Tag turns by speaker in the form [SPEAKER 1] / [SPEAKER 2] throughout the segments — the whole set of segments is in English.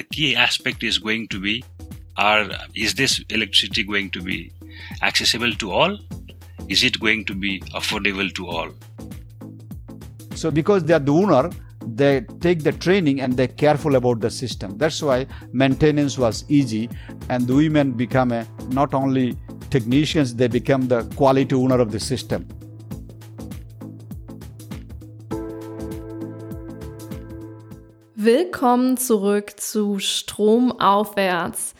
[SPEAKER 1] the key aspect is going to be are is this electricity going to be accessible to all? Is it going to be affordable to all?
[SPEAKER 2] So because they are the owner, they take the training and they're careful about the system. That's why maintenance was easy and the women become a, not only technicians, they become the quality owner of the system.
[SPEAKER 3] Willkommen zurück zu Stromaufwärts.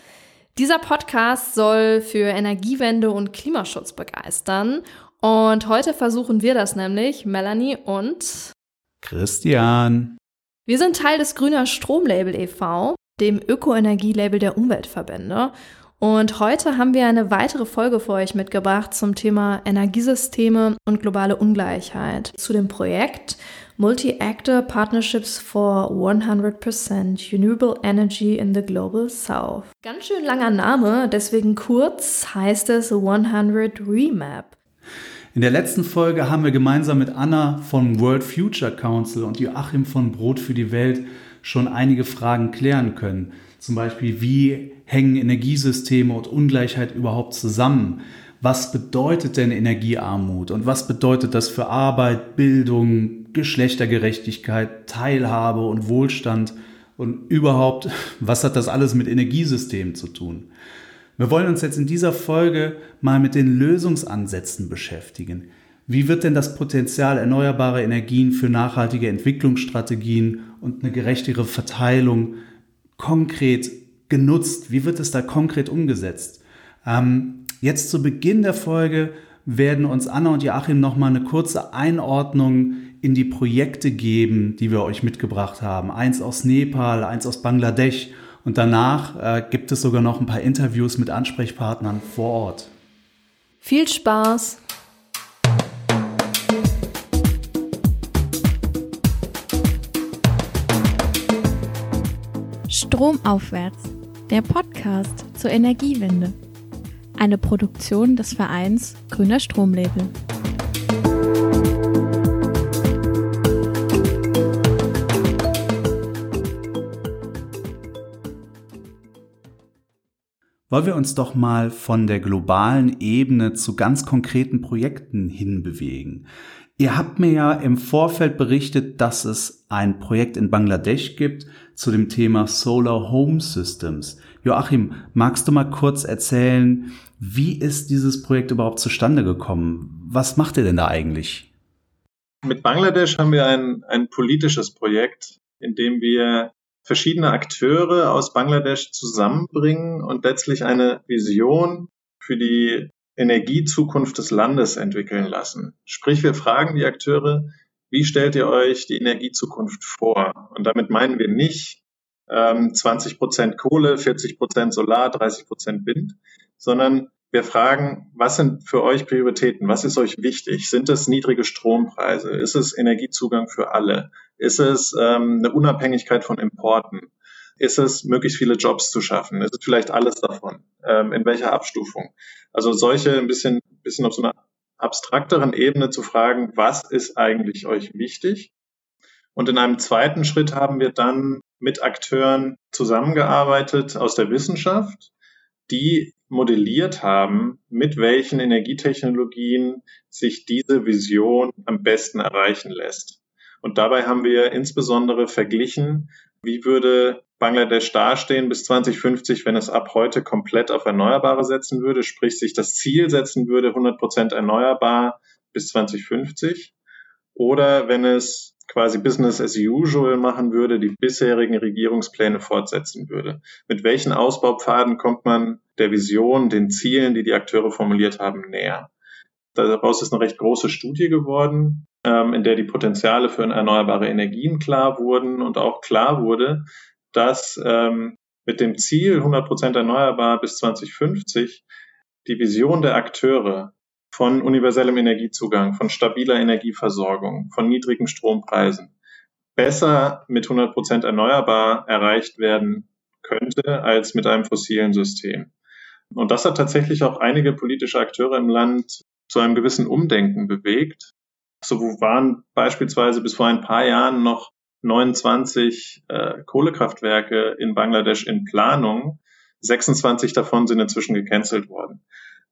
[SPEAKER 3] Dieser Podcast soll für Energiewende und Klimaschutz begeistern. Und heute versuchen wir das nämlich, Melanie und
[SPEAKER 4] Christian.
[SPEAKER 3] Wir sind Teil des Grüner Stromlabel e.V., dem Ökoenergielabel der Umweltverbände. Und heute haben wir eine weitere Folge für euch mitgebracht zum Thema Energiesysteme und globale Ungleichheit. Zu dem Projekt Multi-Actor Partnerships for 100% Renewable Energy in the Global South. Ganz schön langer Name, deswegen kurz heißt es 100 Remap.
[SPEAKER 4] In der letzten Folge haben wir gemeinsam mit Anna vom World Future Council und Joachim von Brot für die Welt schon einige Fragen klären können. Zum Beispiel, wie hängen Energiesysteme und Ungleichheit überhaupt zusammen? Was bedeutet denn Energiearmut und was bedeutet das für Arbeit, Bildung, Geschlechtergerechtigkeit, Teilhabe und Wohlstand und überhaupt, was hat das alles mit Energiesystemen zu tun? Wir wollen uns jetzt in dieser Folge mal mit den Lösungsansätzen beschäftigen. Wie wird denn das Potenzial erneuerbarer Energien für nachhaltige Entwicklungsstrategien und eine gerechtere Verteilung konkret genutzt? Wie wird es da konkret umgesetzt? Ähm, jetzt zu Beginn der Folge werden uns Anna und Joachim nochmal eine kurze Einordnung in die Projekte geben, die wir euch mitgebracht haben. Eins aus Nepal, eins aus Bangladesch und danach äh, gibt es sogar noch ein paar Interviews mit Ansprechpartnern vor Ort.
[SPEAKER 3] Viel Spaß!
[SPEAKER 5] Stromaufwärts, der Podcast zur Energiewende. Eine Produktion des Vereins Grüner Stromlabel.
[SPEAKER 4] Wollen wir uns doch mal von der globalen Ebene zu ganz konkreten Projekten hinbewegen. Ihr habt mir ja im Vorfeld berichtet, dass es ein Projekt in Bangladesch gibt zu dem Thema Solar Home Systems. Joachim, magst du mal kurz erzählen, wie ist dieses Projekt überhaupt zustande gekommen? Was macht ihr denn da eigentlich?
[SPEAKER 6] Mit Bangladesch haben wir ein, ein politisches Projekt, in dem wir verschiedene Akteure aus Bangladesch zusammenbringen und letztlich eine Vision für die Energiezukunft des Landes entwickeln lassen. Sprich, wir fragen die Akteure, wie stellt ihr euch die Energiezukunft vor? Und damit meinen wir nicht ähm, 20 Prozent Kohle, 40 Prozent Solar, 30 Prozent Wind, sondern wir fragen, was sind für euch Prioritäten? Was ist euch wichtig? Sind es niedrige Strompreise? Ist es Energiezugang für alle? Ist es ähm, eine Unabhängigkeit von Importen? Ist es möglichst viele Jobs zu schaffen? Ist es vielleicht alles davon? Ähm, in welcher Abstufung? Also solche ein bisschen, bisschen auf so einer abstrakteren Ebene zu fragen, was ist eigentlich euch wichtig? Und in einem zweiten Schritt haben wir dann mit Akteuren zusammengearbeitet aus der Wissenschaft, die modelliert haben, mit welchen Energietechnologien sich diese Vision am besten erreichen lässt. Und dabei haben wir insbesondere verglichen, wie würde Bangladesch dastehen bis 2050, wenn es ab heute komplett auf Erneuerbare setzen würde, sprich sich das Ziel setzen würde, 100 Prozent erneuerbar bis 2050, oder wenn es quasi Business as usual machen würde, die bisherigen Regierungspläne fortsetzen würde. Mit welchen Ausbaupfaden kommt man der Vision, den Zielen, die die Akteure formuliert haben, näher? Daraus ist eine recht große Studie geworden, ähm, in der die Potenziale für erneuerbare Energien klar wurden und auch klar wurde, dass ähm, mit dem Ziel 100 Prozent erneuerbar bis 2050 die Vision der Akteure von universellem Energiezugang, von stabiler Energieversorgung, von niedrigen Strompreisen besser mit 100 Prozent erneuerbar erreicht werden könnte als mit einem fossilen System. Und das hat tatsächlich auch einige politische Akteure im Land zu einem gewissen Umdenken bewegt. So waren beispielsweise bis vor ein paar Jahren noch 29 äh, Kohlekraftwerke in Bangladesch in Planung. 26 davon sind inzwischen gecancelt worden.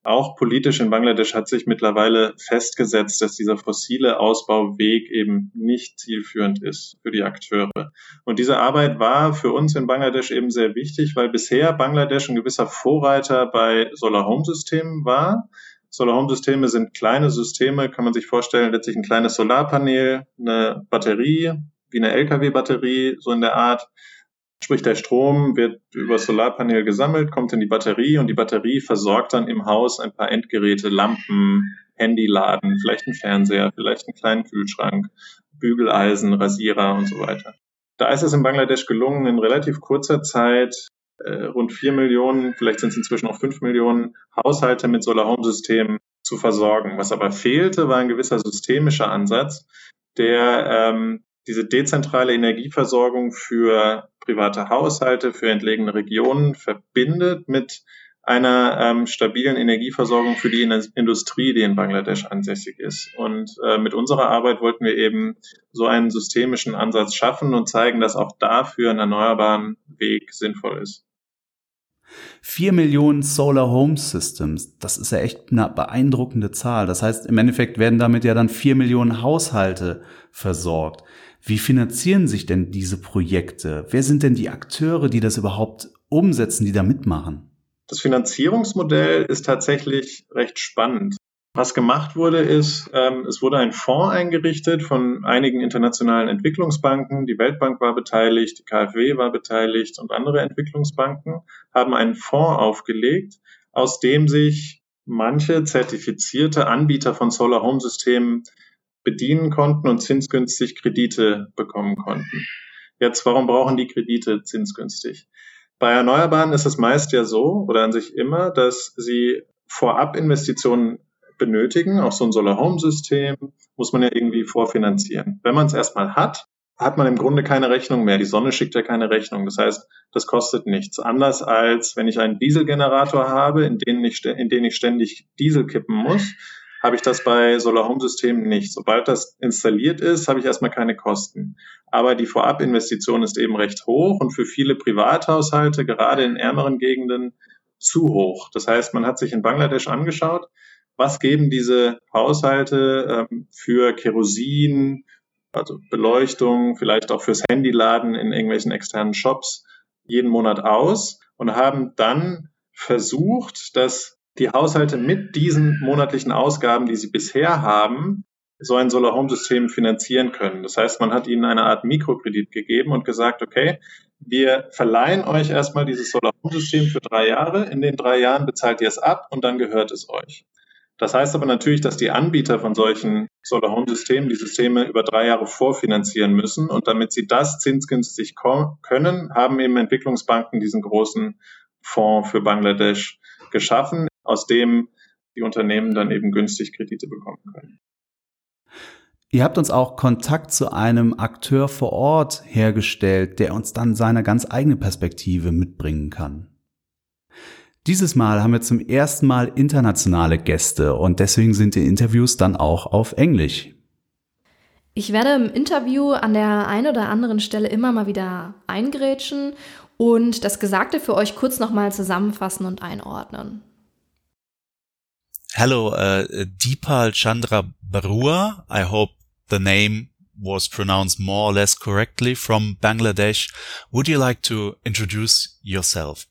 [SPEAKER 6] Auch politisch in Bangladesch hat sich mittlerweile festgesetzt, dass dieser fossile Ausbauweg eben nicht zielführend ist für die Akteure. Und diese Arbeit war für uns in Bangladesch eben sehr wichtig, weil bisher Bangladesch ein gewisser Vorreiter bei Solar-Home-Systemen war. Solar-Home-Systeme sind kleine Systeme, kann man sich vorstellen, letztlich ein kleines Solarpanel, eine Batterie, wie eine LKW-Batterie, so in der Art, Sprich, der Strom wird über Solarpanel gesammelt, kommt in die Batterie und die Batterie versorgt dann im Haus ein paar Endgeräte, Lampen, Handyladen, vielleicht ein Fernseher, vielleicht einen kleinen Kühlschrank, Bügeleisen, Rasierer und so weiter. Da ist es in Bangladesch gelungen, in relativ kurzer Zeit äh, rund vier Millionen, vielleicht sind es inzwischen auch fünf Millionen Haushalte mit Solar-Home-Systemen zu versorgen. Was aber fehlte, war ein gewisser systemischer Ansatz, der ähm, diese dezentrale Energieversorgung für private Haushalte, für entlegene Regionen verbindet mit einer ähm, stabilen Energieversorgung für die Industrie, die in Bangladesch ansässig ist. Und äh, mit unserer Arbeit wollten wir eben so einen systemischen Ansatz schaffen und zeigen, dass auch dafür ein erneuerbaren Weg sinnvoll ist.
[SPEAKER 4] Vier Millionen Solar Home Systems, das ist ja echt eine beeindruckende Zahl. Das heißt, im Endeffekt werden damit ja dann vier Millionen Haushalte versorgt. Wie finanzieren sich denn diese Projekte? Wer sind denn die Akteure, die das überhaupt umsetzen, die da mitmachen?
[SPEAKER 6] Das Finanzierungsmodell ist tatsächlich recht spannend. Was gemacht wurde, ist, ähm, es wurde ein Fonds eingerichtet von einigen internationalen Entwicklungsbanken. Die Weltbank war beteiligt, die KfW war beteiligt und andere Entwicklungsbanken haben einen Fonds aufgelegt, aus dem sich manche zertifizierte Anbieter von Solar Home Systemen bedienen konnten und zinsgünstig Kredite bekommen konnten. Jetzt, warum brauchen die Kredite zinsgünstig? Bei Erneuerbaren ist es meist ja so oder an sich immer, dass sie vorab Investitionen benötigen. Auch so ein Solar-Home-System muss man ja irgendwie vorfinanzieren. Wenn man es erstmal hat, hat man im Grunde keine Rechnung mehr. Die Sonne schickt ja keine Rechnung. Das heißt, das kostet nichts. Anders als wenn ich einen Dieselgenerator habe, in den ich, in den ich ständig Diesel kippen muss, habe ich das bei Solar-Home-Systemen nicht. Sobald das installiert ist, habe ich erstmal keine Kosten. Aber die Vorabinvestition ist eben recht hoch und für viele Privathaushalte, gerade in ärmeren Gegenden, zu hoch. Das heißt, man hat sich in Bangladesch angeschaut, was geben diese Haushalte ähm, für Kerosin, also Beleuchtung, vielleicht auch fürs Handyladen in irgendwelchen externen Shops jeden Monat aus und haben dann versucht, das die Haushalte mit diesen monatlichen Ausgaben, die sie bisher haben, so ein Solar Home System finanzieren können. Das heißt, man hat ihnen eine Art Mikrokredit gegeben und gesagt, okay, wir verleihen euch erstmal dieses Solar Home System für drei Jahre. In den drei Jahren bezahlt ihr es ab und dann gehört es euch. Das heißt aber natürlich, dass die Anbieter von solchen Solar Home Systemen die Systeme über drei Jahre vorfinanzieren müssen. Und damit sie das zinsgünstig können, haben eben Entwicklungsbanken diesen großen Fonds für Bangladesch geschaffen, aus dem die Unternehmen dann eben günstig Kredite bekommen können.
[SPEAKER 4] Ihr habt uns auch Kontakt zu einem Akteur vor Ort hergestellt, der uns dann seine ganz eigene Perspektive mitbringen kann. Dieses Mal haben wir zum ersten Mal internationale Gäste und deswegen sind die Interviews dann auch auf Englisch.
[SPEAKER 3] Ich werde im Interview an der einen oder anderen Stelle immer mal wieder eingrätschen und das Gesagte für euch kurz nochmal zusammenfassen und einordnen.
[SPEAKER 7] Hello, uh, Deepal Chandra Barua. I hope the name was pronounced more or less correctly from Bangladesh. Would you like to introduce yourself?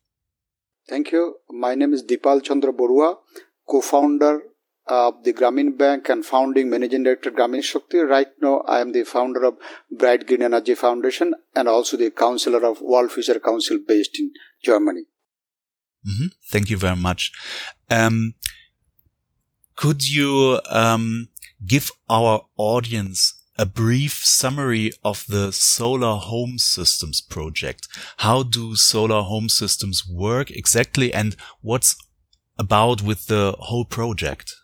[SPEAKER 8] Thank you. My name is Deepal Chandra Barua, co-founder of the Grameen Bank and founding managing director Grameen Shakti. Right now, I am the founder of Bright Green Energy Foundation and also the counselor of World Future Council based in Germany.
[SPEAKER 7] Mm-hmm. Thank you very much. Um, could you um, give our audience a brief summary of the solar home systems project? How do solar home systems work exactly and what's about with the whole project?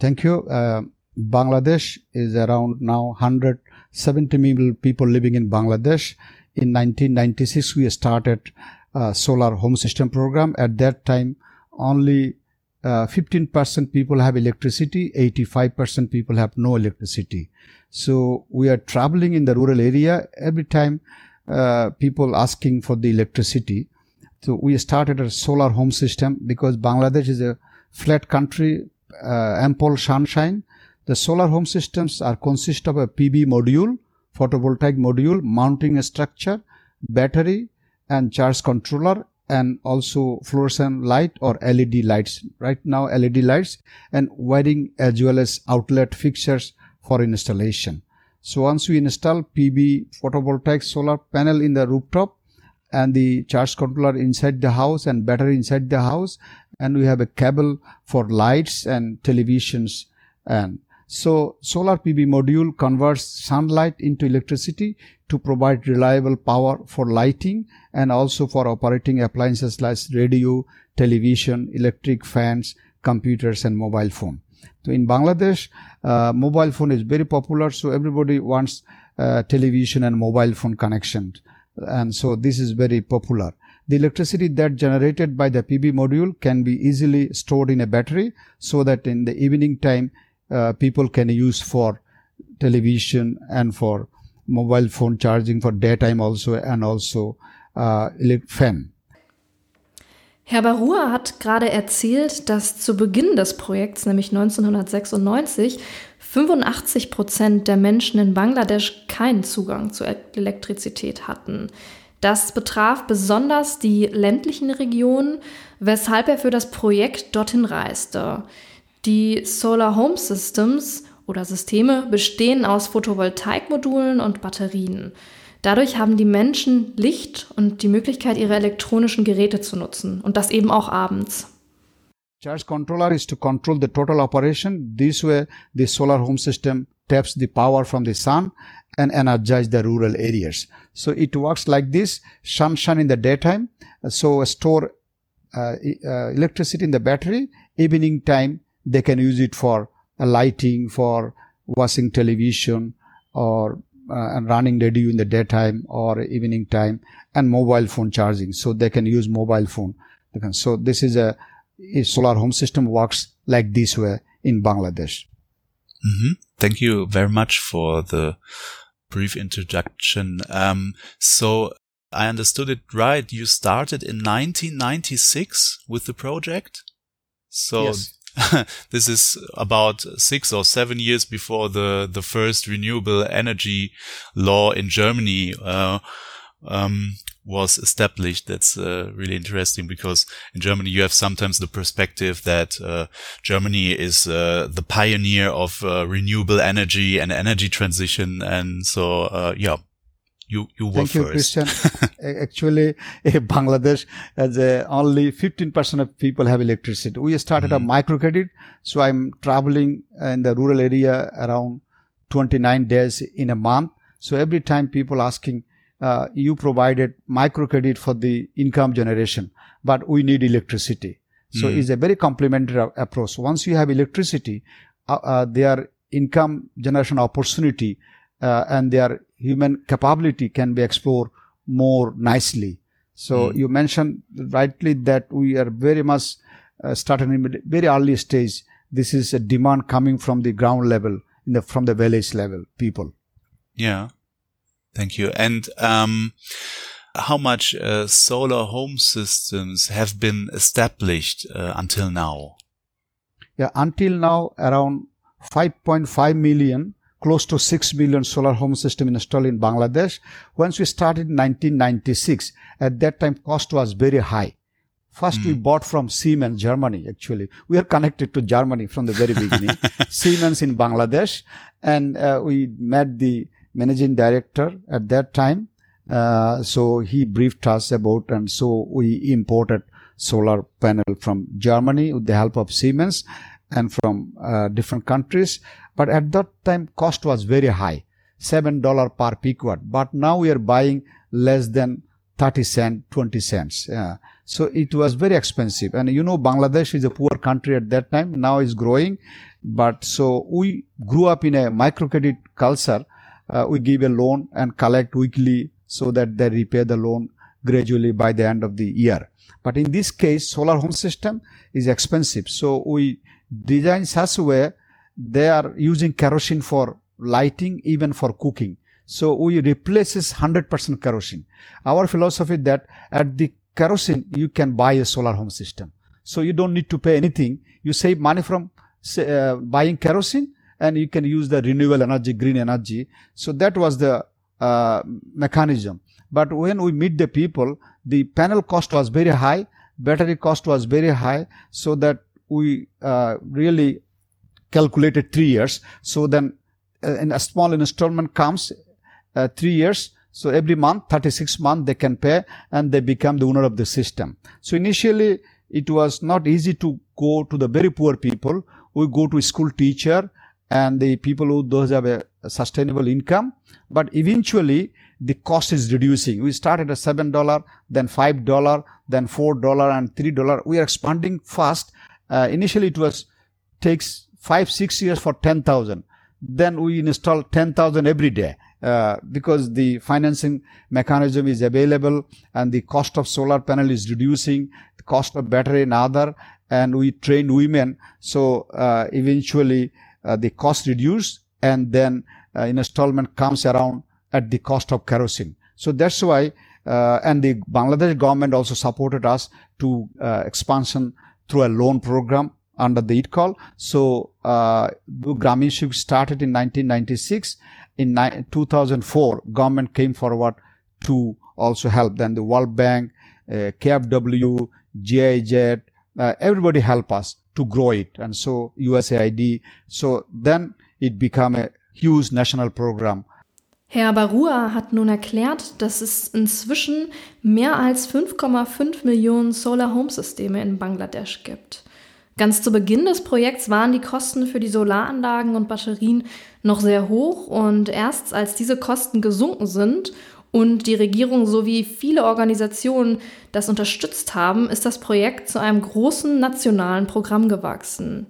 [SPEAKER 2] Thank you. Uh, Bangladesh is around now 170 million people living in Bangladesh. In 1996, we started a solar home system program. At that time, only uh, 15% people have electricity, 85% people have no electricity. So we are traveling in the rural area every time uh, people asking for the electricity. So we started a solar home system because Bangladesh is a flat country, uh, ample sunshine. The solar home systems are consist of a PV module, photovoltaic module, mounting structure, battery, and charge controller, and also fluorescent light or LED lights. Right now, LED lights and wiring as well as outlet fixtures for installation. So once we install PV photovoltaic solar panel in the rooftop and the charge controller inside the house and battery inside the house and we have a cable for lights and televisions and so solar PV module converts sunlight into electricity to provide reliable power for lighting and also for operating appliances like radio, television, electric fans, computers and mobile phone. So in Bangladesh, uh, mobile phone is very popular. So everybody wants uh, television and mobile phone connection. And so this is very popular. The electricity that generated by the PV module can be easily stored in a battery so that in the evening time, uh, people can use for television and for mobile phone charging for daytime also and also uh, fan.
[SPEAKER 3] Herr Barua hat gerade erzählt, dass zu Beginn des Projekts, nämlich 1996, 85 Prozent der Menschen in Bangladesch keinen Zugang zu Elektrizität hatten. Das betraf besonders die ländlichen Regionen, weshalb er für das Projekt dorthin reiste. Die Solar Home Systems oder Systeme bestehen aus Photovoltaikmodulen und Batterien. Dadurch haben die Menschen Licht und die Möglichkeit, ihre elektronischen Geräte zu nutzen und das eben auch abends.
[SPEAKER 2] Charge controller is to control the total operation. This way, the solar home system taps the power from the sun and energize the rural areas. So it works like this: sunshine in the daytime, so store uh, uh, electricity in the battery. Evening time, they can use it for lighting, for watching television, or uh, and running radio in the daytime or evening time and mobile phone charging. So they can use mobile phone. So this is a, a, solar home system works like this way in bangladesh.
[SPEAKER 7] Mm-hmm. thank you very much for the brief introduction. Um, so i understood it right. You started in 1996 with the project? So yes. this is about six or seven years before the, the first renewable energy law in Germany, uh, um, was established. That's uh, really interesting because in Germany you have sometimes the perspective that uh, Germany is uh, the pioneer of uh, renewable energy and energy transition, and so uh, yeah, you you were
[SPEAKER 2] Thank you,
[SPEAKER 7] first.
[SPEAKER 2] Christian. Actually, Bangladesh a, only 15% of people have electricity. We started mm-hmm. a microcredit, so I'm traveling in the rural area around 29 days in a month. So every time people asking, uh, you provided microcredit for the income generation, but we need electricity. So mm. it's a very complementary approach. Once you have electricity, uh, uh, their income generation opportunity uh, and their human capability can be explored more nicely. So mm. you mentioned rightly that we are very much uh, started in very early stage. This is a demand coming from the ground level, the, from the village level people.
[SPEAKER 7] Yeah, thank you. And um, how much uh, solar home systems have been established uh, until now?
[SPEAKER 2] Yeah, until now around 5.5 million close to 6 million solar home system installed in Bangladesh. Once we started in 1996, at that time cost was very high. First, mm. we hmm. bought from Siemens, Germany, actually. We are connected to Germany from the very beginning. Siemens in Bangladesh. And uh, we met the managing director at that time. Uh, so he briefed us about, and so we imported solar panel from Germany with the help of Siemens and from uh, different countries. But at that time, cost was very high, $7 per watt. But now we are buying less than 30 cents, 20 cents. So it was very expensive. And you know, Bangladesh is a poor country at that time. Now is growing. But so we grew up in a microcredit culture. Uh, we give a loan and collect weekly so that they repay the loan gradually by the end of the year. But in this case, solar home system is expensive. So we design such a way they are using kerosene for lighting, even for cooking. So we replaces 100% kerosene. Our philosophy that at the kerosene, you can buy a solar home system. So you don't need to pay anything. You save money from uh, buying kerosene and you can use the renewable energy, green energy. So that was the uh, mechanism. But when we meet the people, the panel cost was very high, battery cost was very high, so that we uh, really calculated three years. So then uh, in a small installment comes uh, three years. So every month, 36 month they can pay and they become the owner of the system. So initially it was not easy to go to the very poor people. We go to school teacher and the people who those have a, a sustainable income. But eventually the cost is reducing. We started at seven dollar, then five dollar, then four dollar, and three dollar. We are expanding fast. Uh, initially, it was takes five six years for ten thousand. Then we install ten thousand every day. Uh, because the financing mechanism is available and the cost of solar panel is reducing, the cost of battery and other, and we train women. So uh, eventually uh, the cost reduce and then uh, installment comes around at the cost of kerosene. So that's why, uh, and the Bangladesh government also supported us to uh, expansion through a loan program under the it call. So, uh, Grameen Shakti started in 1996. In 2004, government came forward to also help. Then the World Bank, uh, KfW, GIZ, uh, everybody help us to grow it. And so USAID. So then it became a huge national program
[SPEAKER 3] Herr Barua hat nun erklärt, dass es inzwischen mehr als 5,5 Millionen Solar Home Systeme in Bangladesch gibt. Ganz zu Beginn des Projekts waren die Kosten für die Solaranlagen und Batterien noch sehr hoch und erst als diese Kosten gesunken sind und die Regierung sowie viele Organisationen das unterstützt haben, ist das Projekt zu einem großen nationalen Programm gewachsen.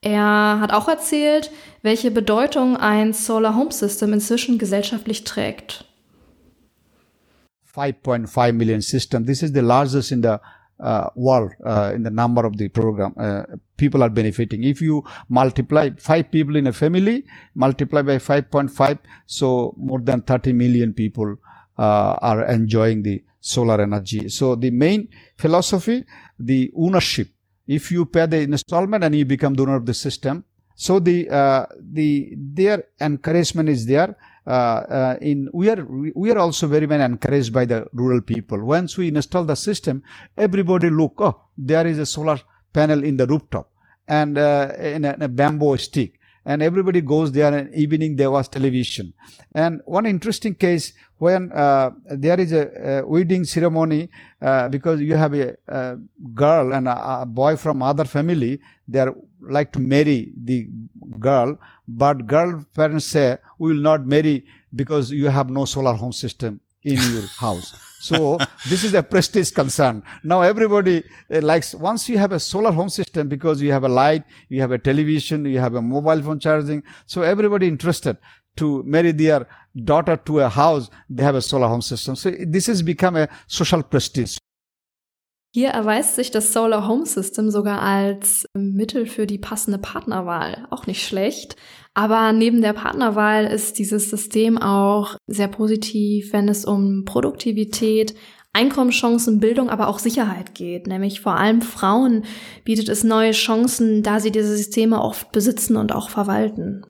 [SPEAKER 3] Er hat auch erzählt, welche Bedeutung ein Solar Home System inzwischen gesellschaftlich trägt.
[SPEAKER 2] 5.5 million system. This is the largest in the uh, world uh, in the number of the program. Uh, people are benefiting. If you multiply five people in a family, multiply by 5.5, so more than 30 million people uh, are enjoying the solar energy. So the main philosophy, the ownership if you pay the installment and you become the owner of the system. So the uh, the their encouragement is there. Uh, uh, in we are we are also very much encouraged by the rural people. Once we install the system, everybody look. Oh, there is a solar panel in the rooftop and uh, in, a, in a bamboo stick and everybody goes there and evening there was television. And one interesting case when uh, there is a, a wedding ceremony uh, because you have a, a girl and a, a, boy from other family they are like to marry the girl but girl parents say we will not marry because you have no solar home system in your house so this is a prestige concern. Now everybody uh, likes, once you have a solar home system because you have a light, you have a television, you have a mobile phone charging. So everybody interested to marry their daughter to a house, they have a solar home system. So this has become a social prestige.
[SPEAKER 3] Hier erweist sich das Solar Home System sogar als Mittel für die passende Partnerwahl. Auch nicht schlecht. Aber neben der Partnerwahl ist dieses System auch sehr positiv, wenn es um Produktivität, Einkommenschancen, Bildung, aber auch Sicherheit geht. Nämlich vor allem Frauen bietet es neue Chancen, da sie diese Systeme oft besitzen und auch verwalten.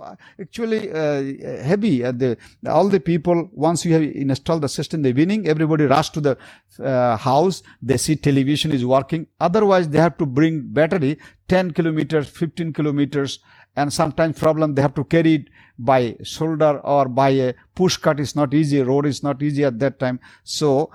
[SPEAKER 2] Uh, actually, uh, heavy. Uh, the, all the people once you have installed the system, the winning. Everybody rush to the uh, house. They see television is working. Otherwise, they have to bring battery 10 kilometers, 15 kilometers, and sometimes problem they have to carry it by shoulder or by a push cart. Is not easy. Road is not easy at that time. So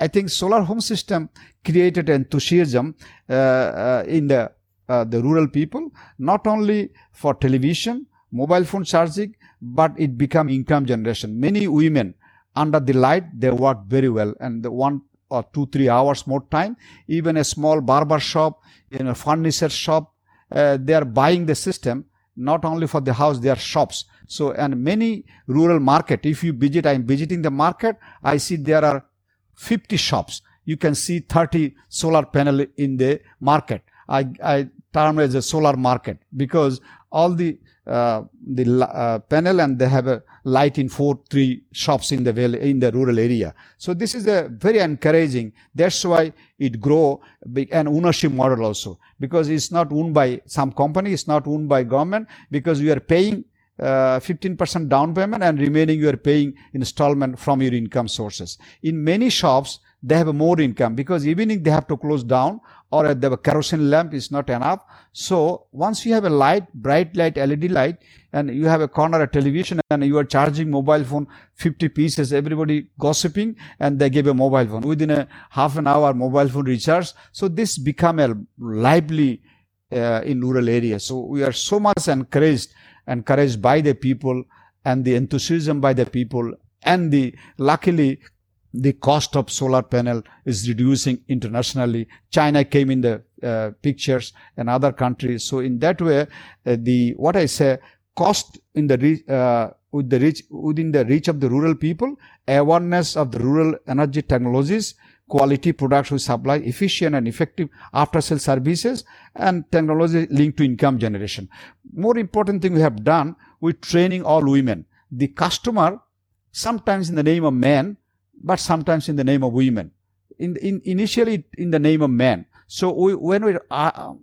[SPEAKER 2] I think solar home system created enthusiasm uh, uh, in the the rural people, not only for television mobile phone charging, but it become income generation. Many women under the light, they work very well and the one or two, three hours more time. Even a small barber shop, in a furniture shop, uh, they are buying the system not only for the house, they are shops. So, and many rural market, if you visit, I'm visiting the market, I see there are 50 shops. You can see 30 solar panel in the market. I, I term as a solar market because all the uh, the uh, panel and they have a light in four, three shops in the in the rural area. So this is a very encouraging. That's why it grow an ownership model also because it's not owned by some company, it's not owned by government because you are paying uh, 15% down payment and remaining you are paying installment from your income sources. In many shops, they have more income because even if they have to close down or the kerosene lamp is not enough. So once you have a light, bright light, LED light, and you have a corner a television and you are charging mobile phone 50 pieces, everybody gossiping and they give a mobile phone. Within a half an hour, mobile phone recharge. So this become a lively uh, in rural areas. So we are so much encouraged, encouraged by the people and the enthusiasm by the people and the luckily the cost of solar panel is reducing internationally. China came in the uh, pictures and other countries. So in that way, uh, the what I say cost in the uh, with the reach within the reach of the rural people, awareness of the rural energy technologies, quality products we supply, efficient and effective after sale services, and technology linked to income generation. More important thing we have done with training all women. The customer, sometimes in the name of man, but sometimes in the name of women. In, in initially in the name of men. So we, when we're uh,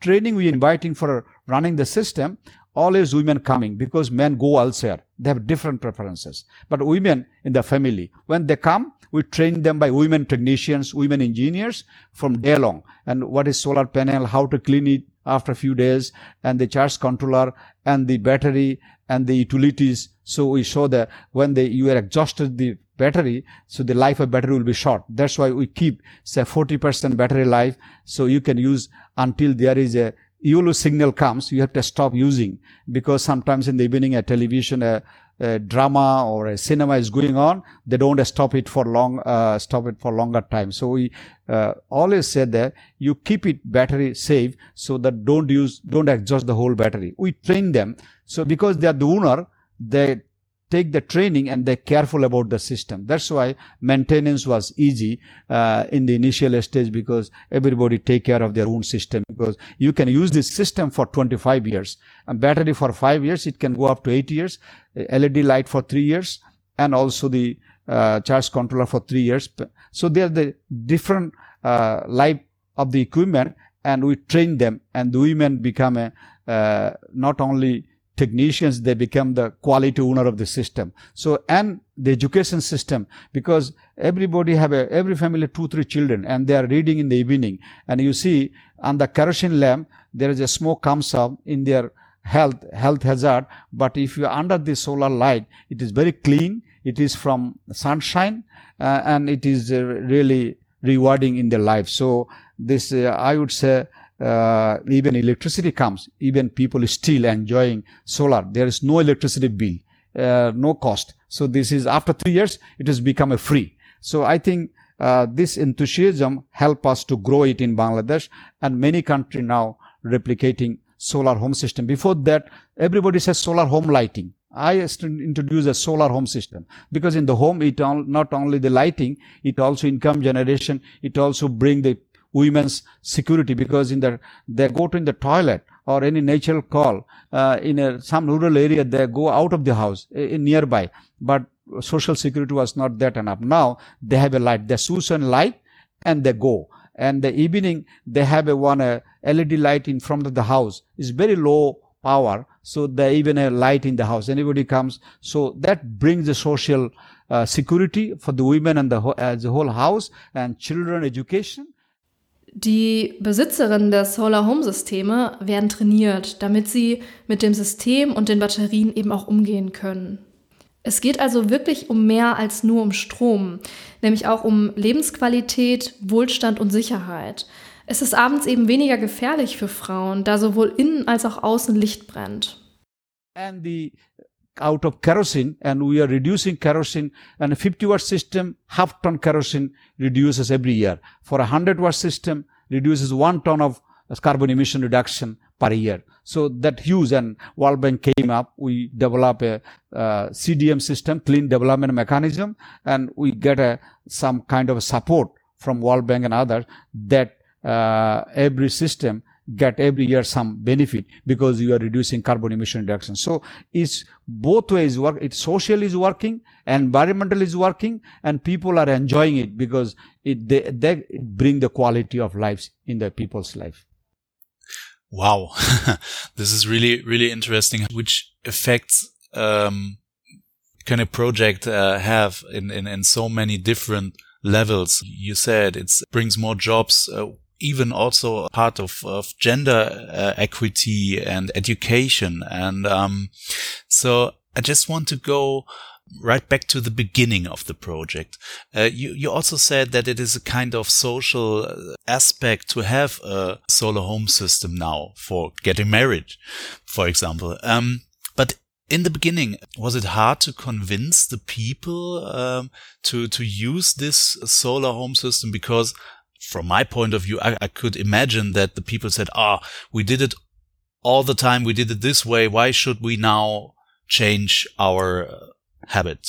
[SPEAKER 2] training, we inviting for running the system, always women coming because men go elsewhere. They have different preferences. But women in the family, when they come, we train them by women technicians, women engineers from day long. And what is solar panel, how to clean it after a few days, and the charge controller, and the battery, and the utilities. So we show that when they, you are exhausted the battery, so the life of battery will be short. That's why we keep say 40% battery life. So you can use until there is a YOLO signal comes, you have to stop using because sometimes in the evening a television, a, a drama or a cinema is going on, they don't stop it for long, uh, stop it for longer time. So we uh, always say that you keep it battery safe so that don't use, don't exhaust the whole battery. We train them. So because they are the owner, they take the training and they're careful about the system. That's why maintenance was easy uh, in the initial stage because everybody take care of their own system because you can use this system for 25 years. And battery for 5 years, it can go up to 8 years. LED light for 3 years and also the uh, charge controller for 3 years. So they are the different uh, life of the equipment and we train them and the women become a, uh, not only technicians they become the quality owner of the system. So and the education system because everybody have a every family two three children and they are reading in the evening. And you see on the kerosene lamp there is a smoke comes up in their health health hazard. But if you under the solar light it is very clean. It is from sunshine uh, and it is uh, really rewarding in their life. So this uh, i would say uh, even electricity comes, even people still enjoying solar. There is no electricity bill, uh, no cost. So this is after three years, it has become a free. So I think uh, this enthusiasm help us to grow it in Bangladesh and many country now replicating solar home system. Before that, everybody says solar home lighting. I introduce a solar home system because in the home, it not only the lighting, it also income generation. It also bring the women's security because in the they go to in the toilet or any natural call uh, in a, some rural area they go out of the house in nearby. But social security was not that enough. Now they have a light. They switch on light and they go. And the evening they have a one a led light in front of the house. Is very low power so they even a light in the house. Anybody comes. So that brings the social uh, security for the women and the, uh, the whole house and children education
[SPEAKER 3] Die Besitzerinnen der Solar Home Systeme werden trainiert, damit sie mit dem System und den Batterien eben auch umgehen können. Es geht also wirklich um mehr als nur um Strom, nämlich auch um Lebensqualität, Wohlstand und Sicherheit. Es ist abends eben weniger gefährlich für Frauen, da sowohl innen als auch außen Licht brennt.
[SPEAKER 2] And the out of kerosene and we are reducing kerosene and a 50 watt system, half ton kerosene reduces every year. For a 100 watt system, reduces one ton of carbon emission reduction per year. So that huge and World Bank came up, we develop a uh, CDM system, clean development mechanism, and we get a, some kind of support from World Bank and others that uh, every system get every year some benefit because you are reducing carbon emission reduction. So it's both ways work. It social is working, environmental is working, and people are enjoying it because it they, they bring the quality of lives in the people's life.
[SPEAKER 7] Wow, this is really really interesting. Which effects um, can a project uh, have in, in in so many different levels? You said it brings more jobs. Uh, even also part of, of gender uh, equity and education. And um, so I just want to go right back to the beginning of the project. Uh, you, you also said that it is a kind of social uh, aspect to have a solar home system now for getting married, for example. Um, but in the beginning, was it hard to convince the people um, to to use this solar home system? Because from my point of view, I, I could imagine that the people said, "Ah, oh, we did it all the time. We did it this way. Why should we now change our uh, habit?"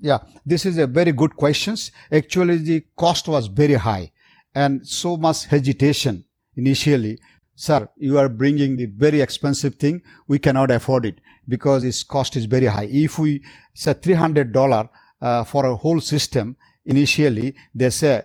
[SPEAKER 2] Yeah, this is a very good question. Actually, the cost was very high, and so much hesitation initially. Sir, you are bringing the very expensive thing. We cannot afford it because its cost is very high. If we say three hundred dollar uh, for a whole system initially, they say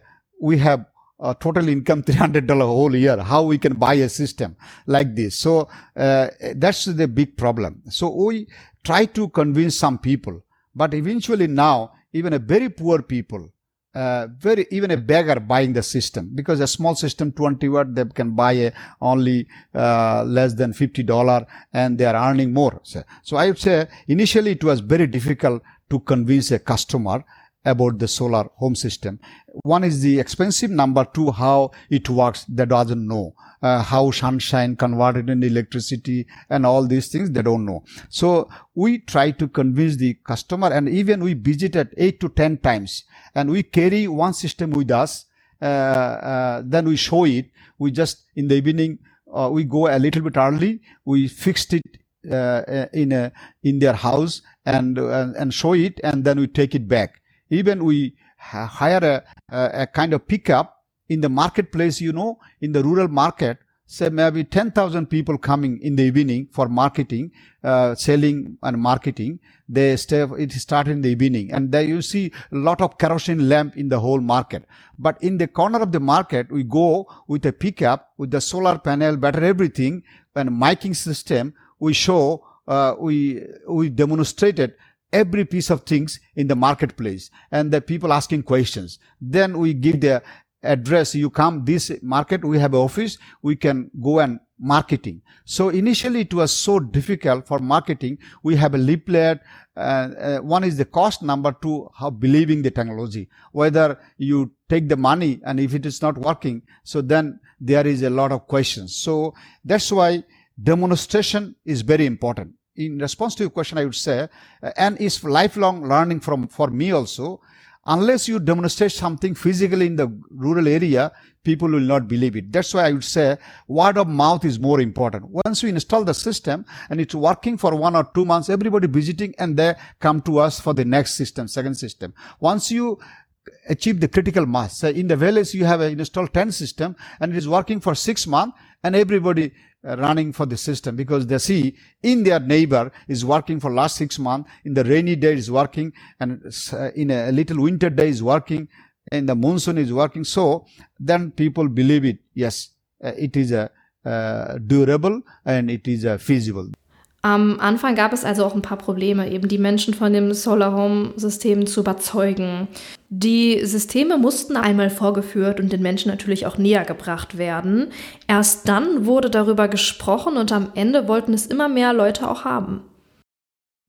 [SPEAKER 2] we have a total income $300 a whole year. How we can buy a system like this? So uh, that's the big problem. So we try to convince some people but eventually now even a very poor people uh, very even a beggar buying the system because a small system 20 watt they can buy a only uh, less than 50 dollar and they are earning more so, so i would say initially it was very difficult to convince a customer about the solar home system. One is the expensive. Number two, how it works. They doesn't know uh, how sunshine converted into electricity and all these things. They don't know. So we try to convince the customer, and even we visited eight to ten times, and we carry one system with us. Uh, uh, then we show it. We just in the evening uh, we go a little bit early. We fixed it uh, in a in their house and uh, and show it, and then we take it back even we hire a, a, kind of pickup in the marketplace, you know, in the rural market, say maybe 10,000 people coming in the evening for marketing, uh, selling and marketing. They stay, it started in the evening and there you see a lot of kerosene lamp in the whole market. But in the corner of the market, we go with a pickup with the solar panel, better everything and miking system. We show, uh, we, we demonstrated every piece of things in the marketplace and the people asking questions. Then we give the address. You come this market. We have office. We can go and marketing. So initially it was so difficult for marketing. We have a leaflet. Uh, uh, one is the cost. Number two, how believing the technology. Whether you take the money and if it is not working, so then there is a lot of questions. So that's why demonstration is very important in response to your question, I would say, uh, and is lifelong learning from for me also. Unless you demonstrate something physically in the rural area, people will not believe it. That's why I would say word of mouth is more important. Once we install the system and it's working for one or two months, everybody visiting and they come to us for the next system, second system. Once you achieve the critical mass, say in the village you have installed 10 system and it is working for six months and everybody running for the system because they see in their neighbor is working for last six months in the rainy day is working and uh, in a little winter day is working and the monsoon is working. So then people believe it. Yes uh, it is a uh, durable and it is uh, feasible
[SPEAKER 3] Am Anfang gab es also auch ein paar Probleme, eben die Menschen von dem Solar Home System zu überzeugen. Die Systeme mussten einmal vorgeführt und den Menschen natürlich auch näher gebracht werden. Erst dann wurde darüber gesprochen und am Ende wollten es immer mehr Leute auch haben.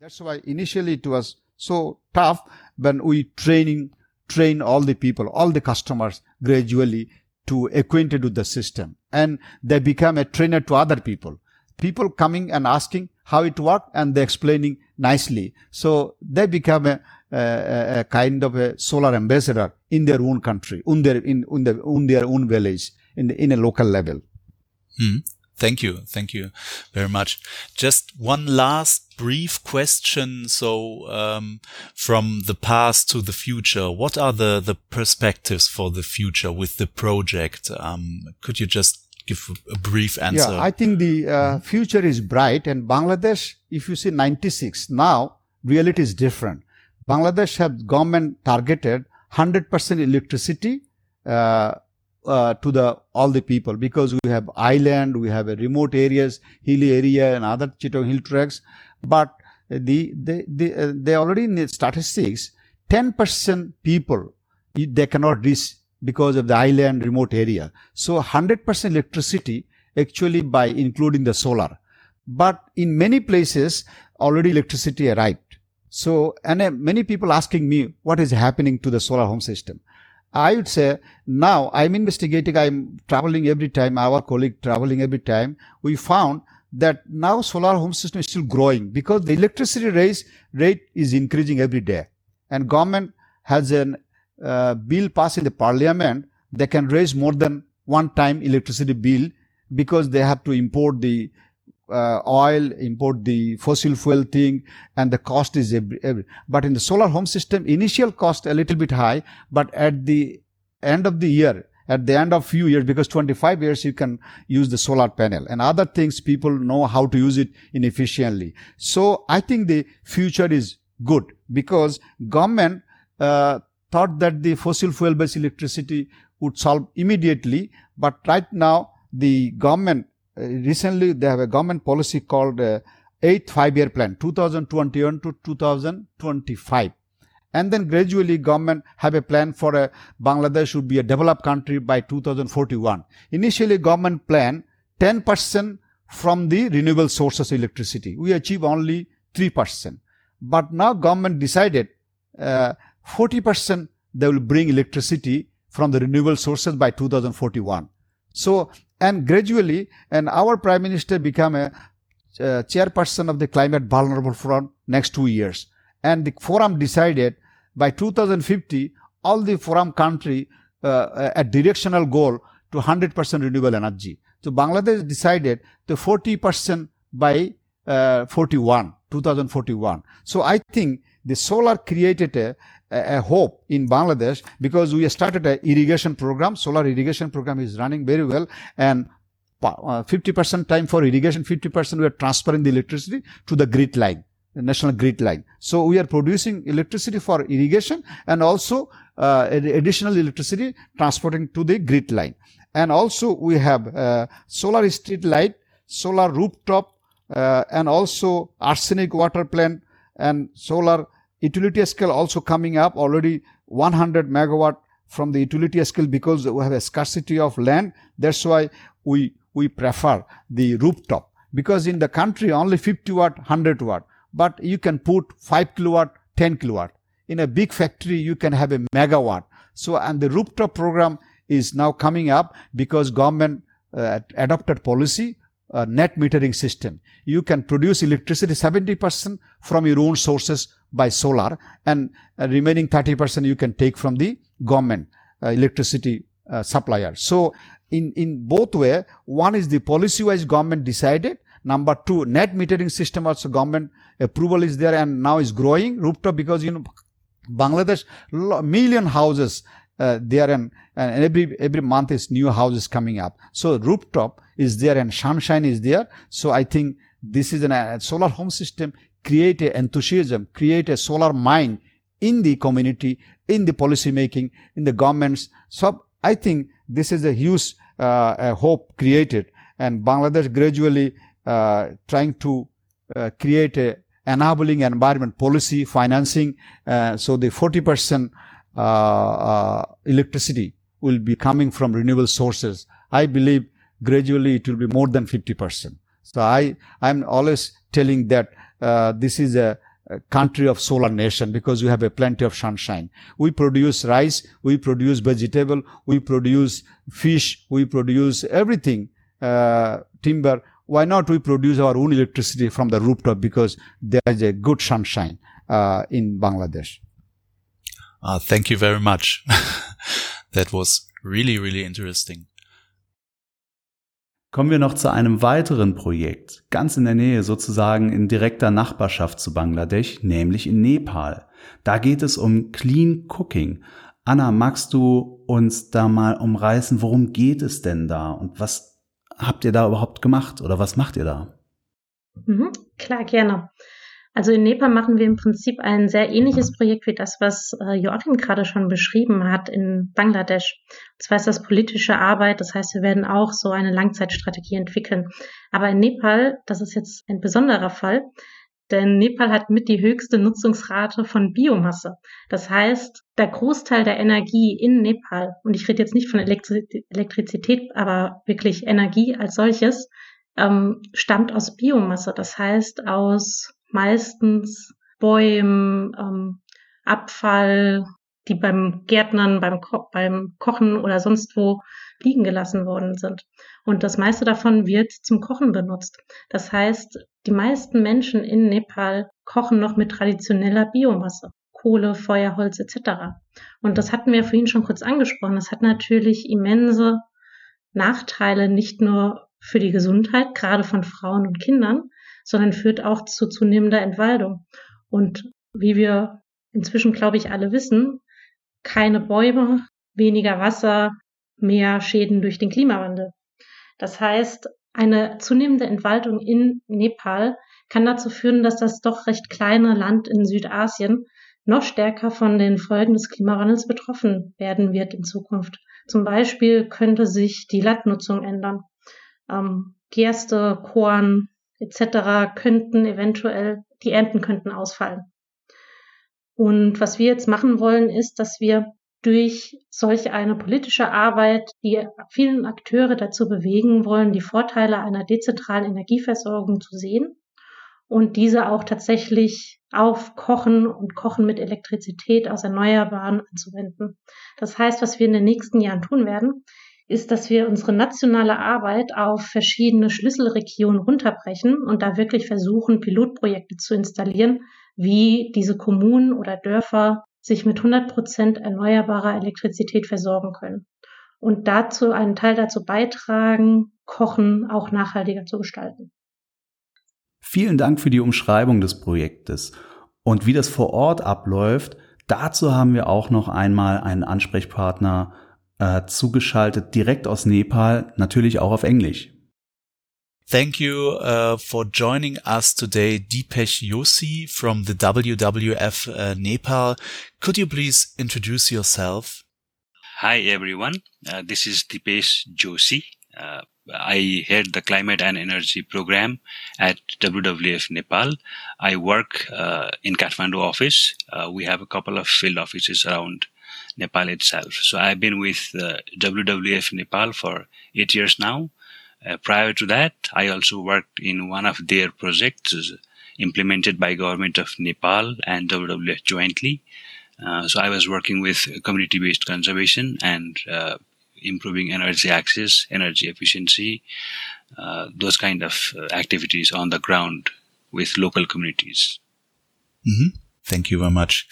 [SPEAKER 2] That's why initially it was so tough when we training train all the people, all the customers gradually to acquainted with the system and they become a trainer to other people. People coming and asking, how it worked and they're explaining nicely. So they become a, a, a, kind of a solar ambassador in their own country, in their, in, in, the, in their own village, in, in a local level.
[SPEAKER 7] Hmm. Thank you. Thank you very much. Just one last brief question. So, um, from the past to the future, what are the, the perspectives for the future with the project? Um, could you just give a brief answer.
[SPEAKER 2] Yeah, I think the uh, future is bright and Bangladesh, if you see 96, now reality is different. Bangladesh have government targeted 100% electricity uh, uh, to the all the people because we have island, we have a remote areas, hilly area, and other Chittagong Hill Tracts. But the the, the uh, they already in the statistics, 10% people they cannot reach because of the island remote area. So 100% electricity actually by including the solar. But in many places already electricity arrived. So, and uh, many people asking me what is happening to the solar home system. I would say now I'm investigating, I'm traveling every time, our colleague traveling every time. We found that now solar home system is still growing because the electricity raise rate is increasing every day. And government has a uh, bill passed in the parliament, they can raise more than one time electricity bill because they have to import the uh, oil, import the fossil fuel thing, and the cost is every, every. But in the solar home system, initial cost a little bit high, but at the end of the year, at the end of few years, because 25 years you can use the solar panel and other things people know how to use it inefficiently. So I think the future is good because government uh, thought that the fossil fuel based electricity would solve immediately, but right now the government uh, recently they have a government policy called uh, eighth five year plan 2021 to 2025 and then gradually government have a plan for a bangladesh should be a developed country by 2041 initially government plan 10% from the renewable sources electricity. We achieve only 3% but now government decided uh, 40% they will bring electricity from the renewable sources by 2041 so and gradually, and our prime minister became a chairperson of the climate vulnerable forum next two years. And the forum decided by 2050, all the forum country uh, a directional goal to 100% renewable energy. So Bangladesh decided to 40% by uh, 41, 2041. So I think the solar created a, a, hope in Bangladesh because we started a irrigation program. Solar irrigation program is running very well and 50% uh, time for irrigation, 50% we are transferring the electricity to the grid line, the national grid line. So we are producing electricity for irrigation and also uh, additional electricity transporting to the grid line. And also we have uh, solar street light, solar rooftop, uh, and also arsenic water plant and solar utility scale also coming up already 100 megawatt from the utility scale because we have a scarcity of land. That's why we, we prefer the rooftop because in the country only 50 watt, 100 watt, but you can put 5 kilowatt, 10 kilowatt. In a big factory, you can have a megawatt. So, and the rooftop program is now coming up because government uh, adopted policy uh, net metering system. You can produce electricity 70% from your own sources by solar and uh, remaining 30% you can take from the government uh, electricity uh, supplier. So in, in both way, one is the policy wise government decided. Number two, net metering system also government approval is there and now is growing rooftop because you know Bangladesh million houses uh, there and, and every every month is new houses coming up. So rooftop is there and sunshine is there. So I think this is an, a solar home system create a enthusiasm, create a solar mind in the community, in the policy making, in the governments. So I think this is a huge uh, a hope created, and Bangladesh gradually uh, trying to uh, create a enabling environment policy financing. Uh, so the 40 percent uh, uh, electricity will be coming from renewable sources. I believe gradually it will be more than 50 percent. So I I'm always telling that uh, this is a, country of solar nation because we have a plenty of sunshine. We produce rice, we produce vegetable, we produce fish, we produce everything, uh, timber. Why not we produce our own electricity from the rooftop because there is a good sunshine uh, in Bangladesh.
[SPEAKER 7] Uh, thank you very much. that was really, really interesting.
[SPEAKER 4] Kommen wir noch zu einem weiteren Projekt, ganz in der Nähe sozusagen in direkter Nachbarschaft zu Bangladesch, nämlich in Nepal. Da geht es um Clean Cooking. Anna, magst du uns da mal umreißen, worum geht es denn da und was habt ihr da überhaupt gemacht oder was macht ihr da?
[SPEAKER 9] Mhm, klar, gerne. Also in Nepal machen wir im Prinzip ein sehr ähnliches Projekt wie das, was äh, Joachim gerade schon beschrieben hat in Bangladesch. Und zwar ist das politische Arbeit, das heißt, wir werden auch so eine Langzeitstrategie entwickeln. Aber in Nepal, das ist jetzt ein besonderer Fall, denn Nepal hat mit die höchste Nutzungsrate von Biomasse. Das heißt, der Großteil der Energie in Nepal, und ich rede jetzt nicht von Elektrizität, aber wirklich Energie als solches, ähm, stammt aus Biomasse. Das heißt, aus meistens Bäumen, ähm, Abfall, die beim Gärtnern, beim, Ko beim Kochen oder sonst wo liegen gelassen worden sind. Und das meiste davon wird zum Kochen benutzt. Das heißt, die meisten Menschen in Nepal kochen noch mit traditioneller Biomasse. Kohle, Feuerholz etc. Und das hatten wir vorhin schon kurz angesprochen. Das hat natürlich immense Nachteile, nicht nur für die Gesundheit, gerade von Frauen und Kindern, sondern führt auch zu zunehmender Entwaldung. Und wie wir inzwischen, glaube ich, alle wissen, keine Bäume, weniger Wasser, mehr Schäden durch den Klimawandel. Das heißt, eine zunehmende Entwaldung in Nepal kann dazu führen, dass das doch recht kleine Land in Südasien noch stärker von den Folgen des Klimawandels betroffen werden wird in Zukunft. Zum Beispiel könnte sich die Landnutzung ändern. Ähm, Gerste, Korn, etc. könnten eventuell, die Ernten könnten ausfallen. Und was wir jetzt machen wollen, ist, dass wir durch solch eine politische Arbeit die vielen Akteure dazu bewegen wollen, die Vorteile einer dezentralen Energieversorgung zu sehen und diese auch tatsächlich auf Kochen und Kochen mit Elektrizität aus Erneuerbaren anzuwenden. Das heißt, was wir in den nächsten Jahren tun werden, ist, dass wir unsere nationale Arbeit auf verschiedene Schlüsselregionen runterbrechen und da wirklich versuchen, Pilotprojekte zu installieren, wie diese Kommunen oder Dörfer sich mit 100 Prozent erneuerbarer Elektrizität versorgen können. Und dazu einen Teil dazu beitragen, Kochen auch nachhaltiger zu gestalten.
[SPEAKER 4] Vielen Dank für die Umschreibung des Projektes. Und wie das vor Ort abläuft, dazu haben wir auch noch einmal einen Ansprechpartner äh, zugeschaltet, direkt aus Nepal, natürlich auch auf Englisch.
[SPEAKER 7] Thank you uh, for joining us today, Deepesh Joshi from the WWF uh, Nepal. Could you please introduce yourself?
[SPEAKER 1] Hi everyone, uh, this is Deepesh Joshi. Uh, I head the climate and energy program at WWF Nepal. I work uh, in Kathmandu office. Uh, we have a couple of field offices around Nepal itself. So I've been with uh, WWF Nepal for eight years now. Uh, prior to that, I also worked in one of their projects implemented by government of Nepal and WWF jointly. Uh, so I was working with community-based conservation and uh, improving energy access, energy efficiency, uh, those kind of uh, activities on the ground with local communities.
[SPEAKER 7] Mm-hmm. Thank you very much.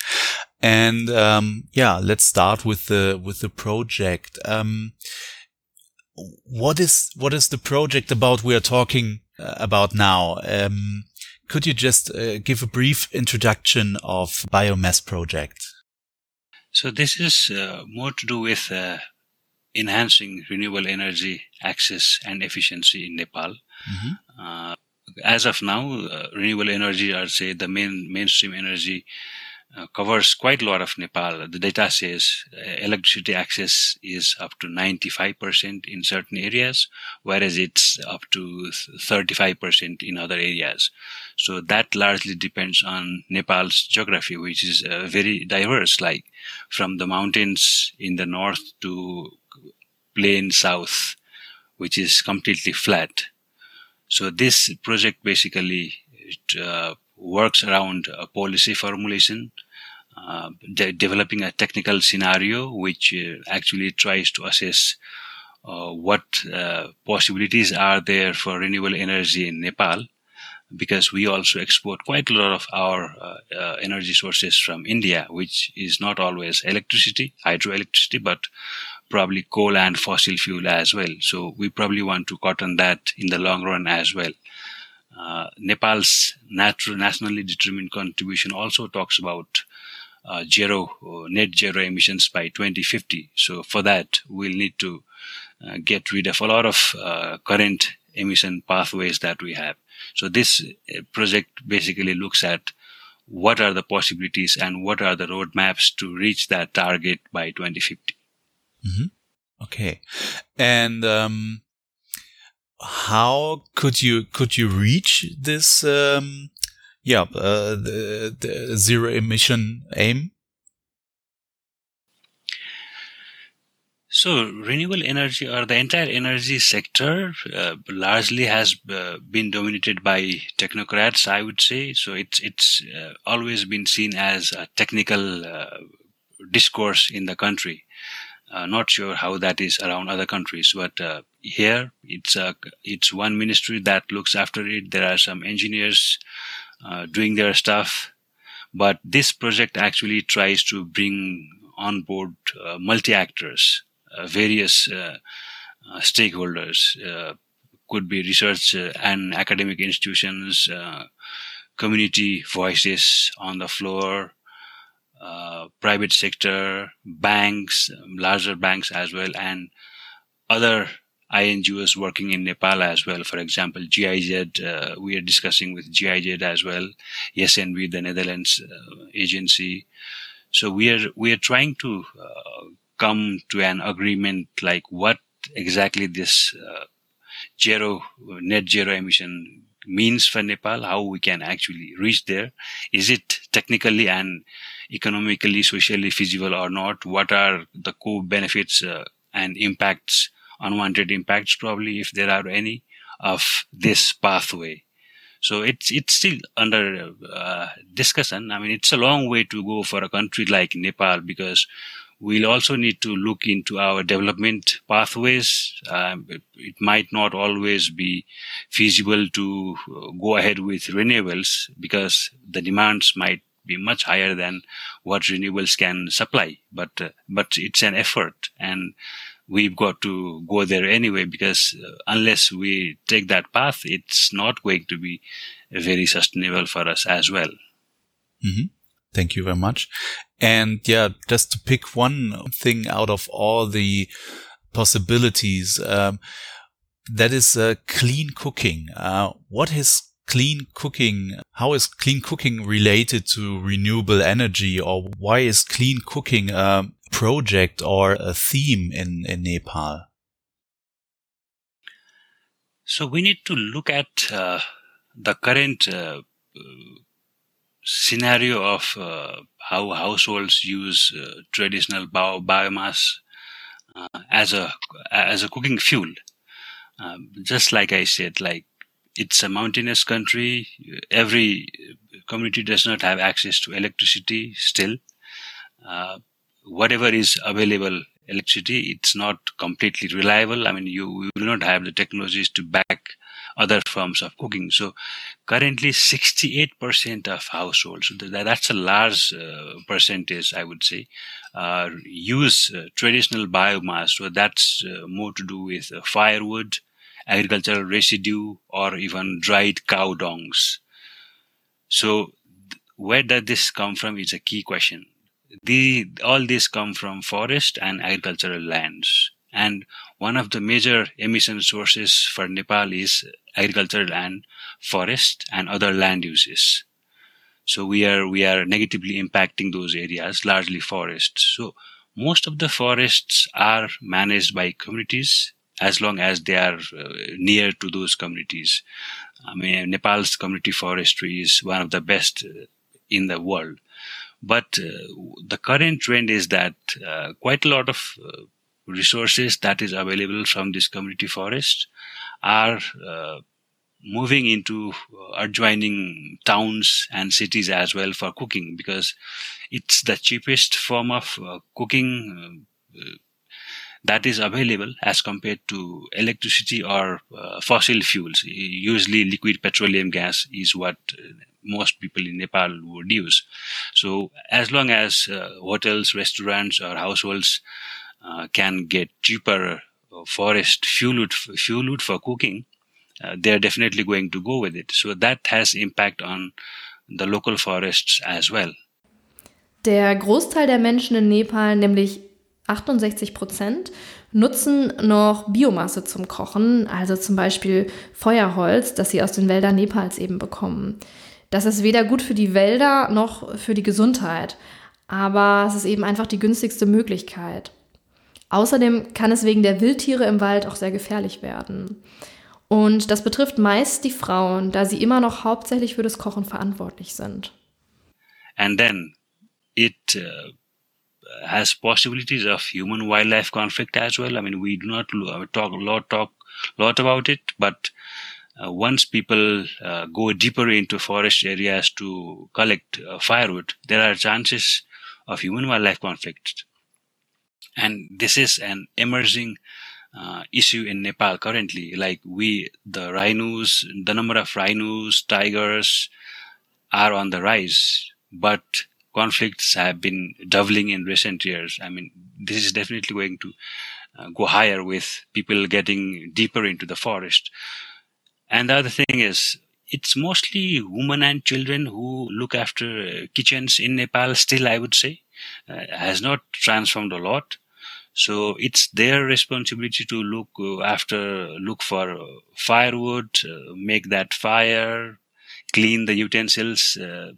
[SPEAKER 7] And um, yeah, let's start with the with the project. Um, what is what is the project about we are talking uh, about now? Um, could you just uh, give a brief introduction of biomass project?
[SPEAKER 1] So this is uh, more to do with uh, enhancing renewable energy access and efficiency in Nepal. Mm-hmm. as of now, uh, renewable energy, are say the main mainstream energy uh, covers quite a lot of Nepal. The data says uh, electricity access is up to 95% in certain areas, whereas it's up to 35% in other areas. So that largely depends on Nepal's geography, which is uh, very diverse, like from the mountains in the north to plain south, which is completely flat. So this project basically uh, works around a policy formulation, uh, de- developing a technical scenario which uh, actually tries to assess uh, what possibilities are there for renewable energy in Nepal, because we also export quite a lot of our uh, uh, energy sources from India, which is not always electricity, hydroelectricity, but probably coal and fossil fuel as well. So we probably want to cut on that in the long run as well. Uh, Nepal's natural, nationally determined contribution also talks about uh, zero, uh, net zero emissions by 2050. So for that, we'll need to uh, get rid of a lot of uh, current emission pathways that we have. So this project basically looks at what are the possibilities and what are the roadmaps to reach that target by 2050.
[SPEAKER 7] Mm-hmm. Okay, and um, how could you could you reach this? Um, yeah, uh, the, the zero emission aim.
[SPEAKER 1] So renewable energy or the entire energy sector uh, largely has uh, been dominated by technocrats, I would say. So it's it's uh, always been seen as a technical uh, discourse in the country. Uh, not sure how that is around other countries, but uh, here it's a it's one ministry that looks after it. There are some engineers doing their stuff, but this project actually tries to bring on board multi actors uh, various uh, uh, stakeholders could be research and academic institutions, community voices on the floor, uh, private sector, banks, larger banks as well, and other INGOs working in Nepal as well. For example, GIZ, uh, we are discussing with GIZ as well, SNV, the Netherlands uh, agency. So we are we are trying to come to an agreement like what exactly this uh, zero net zero emission means for Nepal, how we can actually reach there. Is it technically and economically, socially feasible or not? What are the co-benefits uh, and impacts, unwanted impacts probably, if there are any, of this pathway? So it's it's still under uh, discussion. I mean, it's a long way to go for a country like Nepal because We'll also need to look into our development pathways. Um, it might not always be feasible to uh, go ahead with renewables because the demands might be much higher than what renewables can supply. But uh, but it's an effort, and we've got to go there anyway because uh, unless we take that path, it's not going to be very sustainable for us as well.
[SPEAKER 7] Mm-hmm. Thank you very much. And yeah, just to pick one thing out of all the possibilities, um, that is uh, clean cooking. Uh, what is clean cooking? How is clean cooking related to renewable energy, or why is clean cooking a project or a theme in, in Nepal?
[SPEAKER 1] So we need to look at uh, the current uh, scenario of uh, how households use uh, traditional bio- biomass uh, as a as a cooking fuel. Um, just like I said, like it's a mountainous country. Every community does not have access to electricity still. Uh, whatever is available electricity, it's not completely reliable. I mean, you will not have the technologies to back other forms of cooking. So currently 68% of households, that's a large uh, percentage, I would say, uh, use uh, traditional biomass. So that's uh, more to do with uh, firewood, agricultural residue, or even dried cow dongs. So where does this come from is a key question. The, all this come from forest and agricultural lands. And one of the major emission sources for Nepal is agricultural and forest and other land uses. So we are we are negatively impacting those areas, largely forests. So most of the forests are managed by communities as long as they are uh, near to those communities. I mean, Nepal's community forestry is one of the best uh, in the world. But uh, the current trend is that quite a lot of resources that is available from this community forest are uh, moving into adjoining towns and cities as well for cooking because it's the cheapest form of uh, cooking uh, that is available as compared to electricity or uh, fossil fuels. Usually, liquid petroleum gas is what uh, most people in Nepal would use. So, as long as uh, hotels, restaurants, or households uh, can get cheaper uh, forest fuel wood, fuel wood for cooking, uh, they're definitely going to go with it. So that has impact on the local forests as well.
[SPEAKER 3] Der Großteil der Menschen in Nepal, nämlich 68 Prozent, nutzen noch Biomasse zum Kochen, also zum Beispiel Feuerholz, das sie aus den Wäldern Nepals eben bekommen. Das ist weder gut für die Wälder noch für die Gesundheit, aber es ist eben einfach die günstigste Möglichkeit. Außerdem kann es wegen der Wildtiere im Wald auch sehr gefährlich werden. Und das betrifft meist die Frauen, da sie immer noch hauptsächlich für das Kochen verantwortlich sind.
[SPEAKER 1] And then it uh, has possibilities of human wildlife conflict as well. I mean, we do not talk a lot talk lot about it, but uh, once people uh, go deeper into forest areas to collect uh, firewood, there are chances of human wildlife conflict. And this is an emerging uh, issue in Nepal currently. Like we, the rhinos, the number of rhinos, tigers are on the rise, but conflicts have been doubling in recent years. I mean, this is definitely going to uh, go higher with people getting deeper into the forest. And the other thing is, it's mostly women and children who look after uh, kitchens in Nepal still, I would say. Uh, has not transformed a lot. So it's their responsibility to look uh, after, look for firewood, uh, make that fire, clean the utensils uh,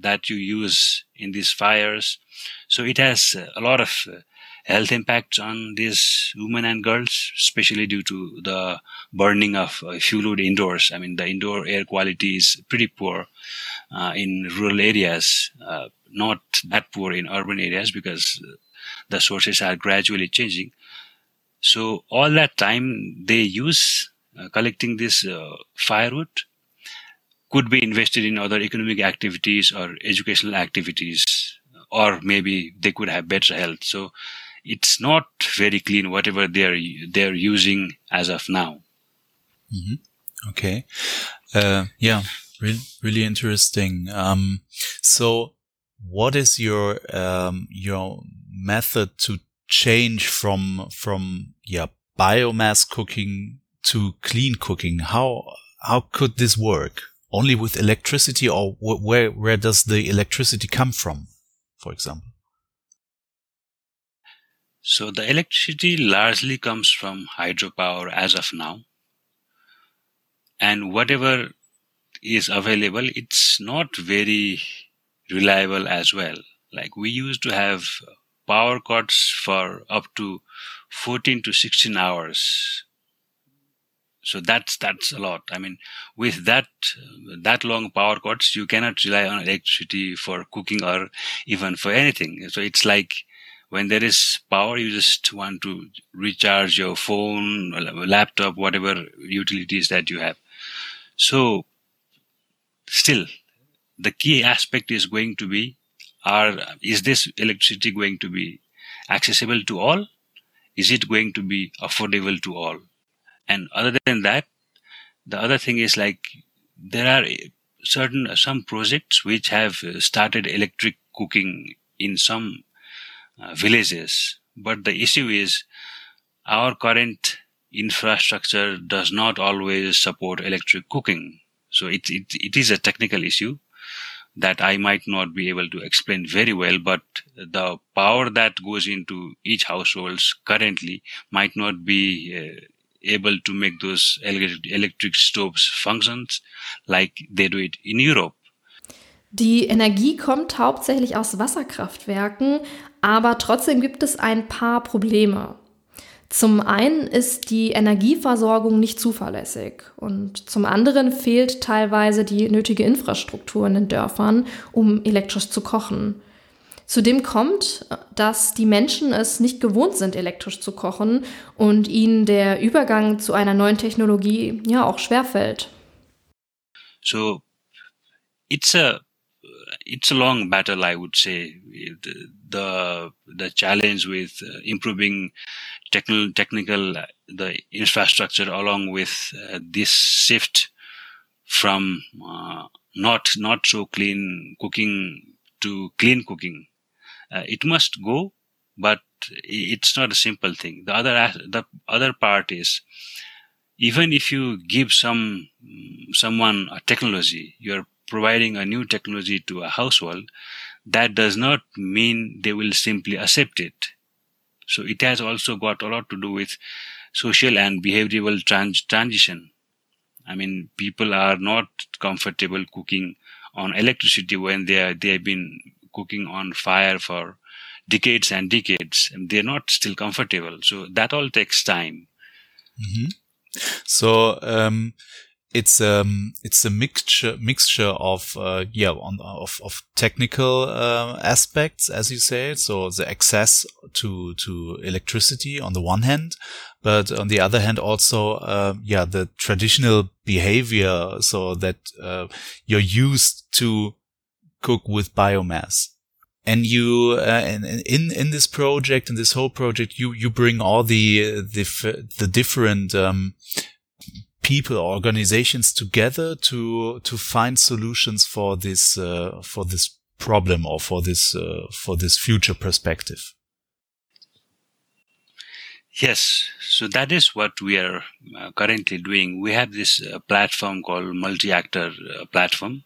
[SPEAKER 1] that you use in these fires. So it has a lot of health impacts on these women and girls, especially due to the burning of uh, fuel wood indoors. I mean, the indoor air quality is pretty poor uh, in rural areas, uh, not that poor in urban areas because the sources are gradually changing. So all that time they use uh, collecting this uh, firewood could be invested in other economic activities or educational activities, or maybe they could have better health. So it's not very clean whatever they're they're using as of now.
[SPEAKER 7] Mm-hmm. Okay, uh, yeah, really, really interesting. Um, so what is your um, your method to change from from yeah biomass cooking to clean cooking? How how could this work? Only with electricity, or where where does the electricity come from, for example?
[SPEAKER 1] So the electricity largely comes from hydropower as of now. And whatever is available, it's not very reliable as well. Like we used to have power cuts for up to 14 to 16 hours. So that's, that's a lot. I mean, with that, that long power cuts, you cannot rely on electricity for cooking or even for anything. So it's like when there is power, you just want to recharge your phone, laptop, whatever utilities that you have. So still the key aspect is going to be are is this electricity going to be accessible to all is it going to be affordable to all and other than that the other thing is like there are certain some projects which have started electric cooking in some uh, villages. But the issue is our current infrastructure does not always support electric cooking. So it, it, it is a technical issue that I might not be able to explain very well, but the power that goes into each households currently might not be uh, able to make those electric stoves functions like they do it in Europe.
[SPEAKER 3] Die Energie kommt hauptsächlich aus Wasserkraftwerken, aber trotzdem gibt es ein paar Probleme. Zum einen ist die Energieversorgung nicht zuverlässig und zum anderen fehlt teilweise die nötige Infrastruktur in den Dörfern, um elektrisch zu kochen. Zudem kommt, dass die Menschen es nicht gewohnt sind, elektrisch zu kochen und ihnen der Übergang zu einer neuen Technologie ja auch schwerfällt.
[SPEAKER 1] So, it's a it's a long battle, I would say. The the, challenge with uh, improving technical technical the infrastructure along with uh, this shift from uh, not not so clean cooking to clean cooking. Uh, it must go, but it's not a simple thing. The other the other part is even if you give some someone a technology, you're providing a new technology to a household, that does not mean they will simply accept it. So it has also got a lot to do with social and behavioral trans- transition. I mean, people are not comfortable cooking on electricity when they are, they have been cooking on fire for decades and decades and they're not still comfortable. So that all takes time.
[SPEAKER 7] Mm-hmm. So, um, it's um it's a mixture mixture of uh, yeah on, of of technical uh, aspects as you say so the access to to electricity on the one hand but on the other hand also uh, yeah the traditional behavior so that uh, you're used to cook with biomass. And you uh, in in this project in this whole project you you bring all the the the different um, people organizations together to to find solutions for this uh, for this problem or for this uh, for this future perspective.
[SPEAKER 1] Yes. So that is what we are uh, currently doing. We have this uh, platform called multi-actor uh, platform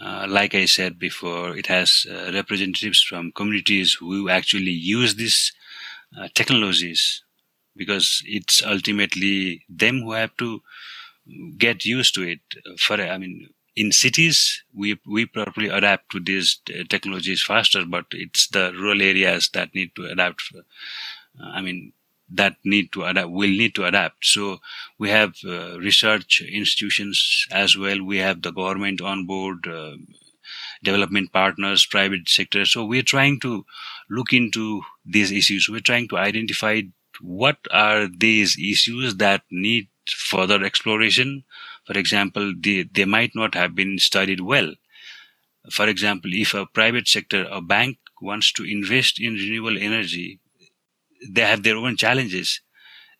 [SPEAKER 1] uh, like I said before, it has representatives from communities who actually use these technologies because it's ultimately them who have to get used to it. For I mean, in cities, we we probably adapt to these technologies faster, but it's the rural areas that need to adapt. Uh, I mean, that need to adapt will need to adapt. So we have uh, research institutions as well. We have the government on board. Uh, development partners, private sector. So we're trying to look into these issues. We're trying to identify what are these issues that need further exploration. For example, they, they might not have been studied well. For example, if a private sector, a bank wants to invest in renewable energy, they have their own challenges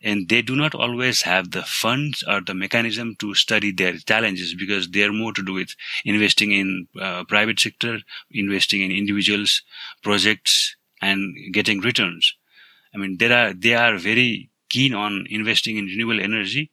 [SPEAKER 1] and they do not always have the funds or the mechanism to study their challenges because they are more to do with investing in uh, private sector investing in individuals projects and getting returns I mean, there are they are very keen on investing in renewable energy,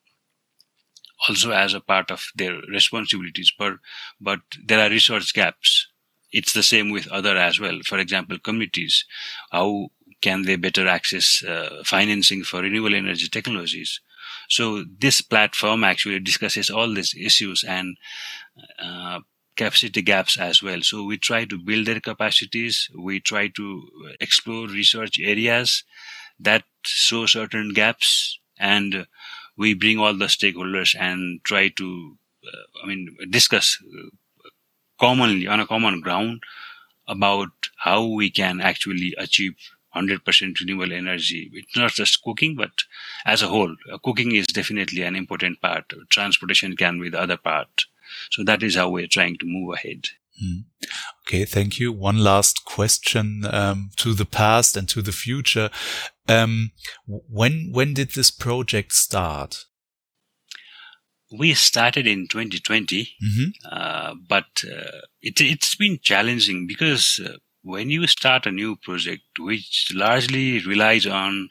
[SPEAKER 1] also as a part of their responsibilities. But but there are resource gaps. It's the same with other as well. For example, communities, how can they better access uh, financing for renewable energy technologies? So this platform actually discusses all these issues and uh, capacity gaps as well. So we try to build their capacities. We try to explore research areas that show certain gaps and we bring all the stakeholders and try to, uh, I mean, discuss uh, commonly on a common ground about how we can actually achieve 100% renewable energy. It's not just cooking, but as a whole, uh, cooking is definitely an important part. Transportation can be the other part. So that is how we're trying to move ahead.
[SPEAKER 7] Mm. Okay, thank you. One last question um, to the past and to the future. Um, when when did this project start?
[SPEAKER 1] We started in 2020, mm-hmm. uh, but uh, it, it's been challenging because uh, when you start a new project, which largely relies on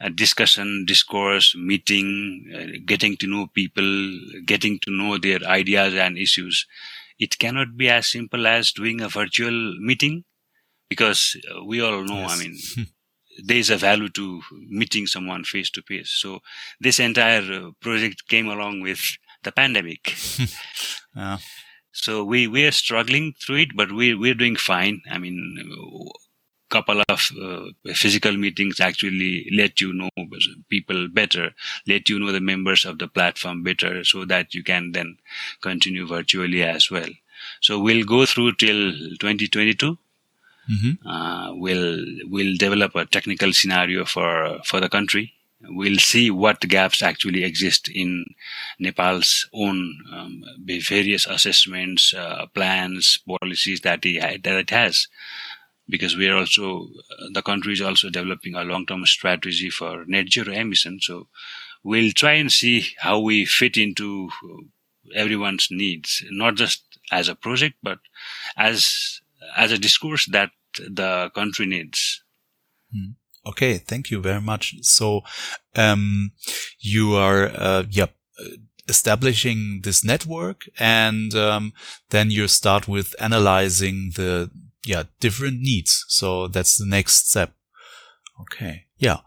[SPEAKER 1] a discussion, discourse, meeting, uh, getting to know people, getting to know their ideas and issues. It cannot be as simple as doing a virtual meeting because uh, we all know, yes. I mean, there is a value to meeting someone face to face. So this entire uh, project came along with the pandemic. yeah. So we we are struggling through it, but we we're doing fine. I mean, couple of uh, physical meetings actually let you know people better, let you know the members of the platform better so that you can then continue virtually as well. So we'll go through till 2022. Mm-hmm. Uh, we'll we'll develop a technical scenario for for the country. We'll see what gaps actually exist in Nepal's own um, various assessments, uh, plans, policies that it, that it has because we are also the country is also developing a long-term strategy for net zero emission. So we'll try and see how we fit into everyone's needs, not just as a project, but as as a discourse that the country needs.
[SPEAKER 7] Hmm. Okay, thank you very much. So, um, you are, uh, yeah, establishing this network and, um, then you start with analyzing the, yeah, different needs. So that's the next step. Okay. Yeah.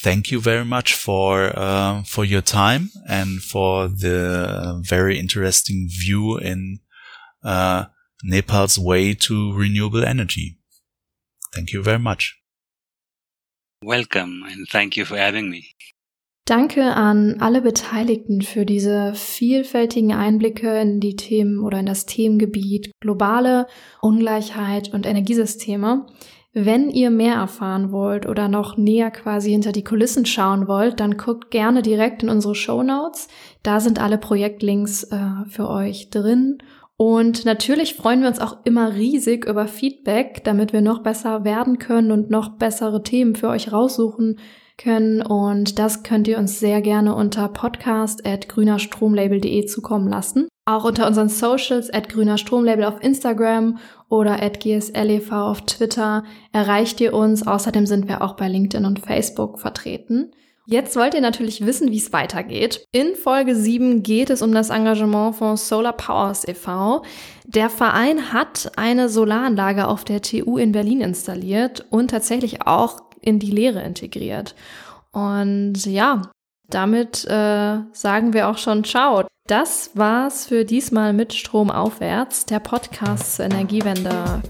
[SPEAKER 7] Thank you very much for uh, for your time and for the very interesting view in uh, Nepal's way to renewable energy. Thank you very much.
[SPEAKER 1] Welcome and thank you for having me.
[SPEAKER 3] Danke an alle Beteiligten für diese vielfältigen Einblicke in die Themen oder in das Themengebiet globale Ungleichheit und Energiesysteme. Wenn ihr mehr erfahren wollt oder noch näher quasi hinter die Kulissen schauen wollt, dann guckt gerne direkt in unsere Show Notes. Da sind alle Projektlinks äh, für euch drin. Und natürlich freuen wir uns auch immer riesig über Feedback, damit wir noch besser werden können und noch bessere Themen für euch raussuchen können. Und das könnt ihr uns sehr gerne unter podcast.grünerstromlabel.de zukommen lassen. Auch unter unseren Socials at grünerstromlabel auf Instagram oder at gslev auf Twitter erreicht ihr uns. Außerdem sind wir auch bei LinkedIn und Facebook vertreten. Jetzt wollt ihr natürlich wissen, wie es weitergeht. In Folge 7 geht es um das Engagement von Solar Powers e.V. Der Verein hat eine Solaranlage auf der TU in Berlin installiert und tatsächlich auch in die Lehre integriert. Und ja, damit äh, sagen wir auch schon Ciao. Das war's für diesmal mit Strom aufwärts, der Podcast zur Energiewende.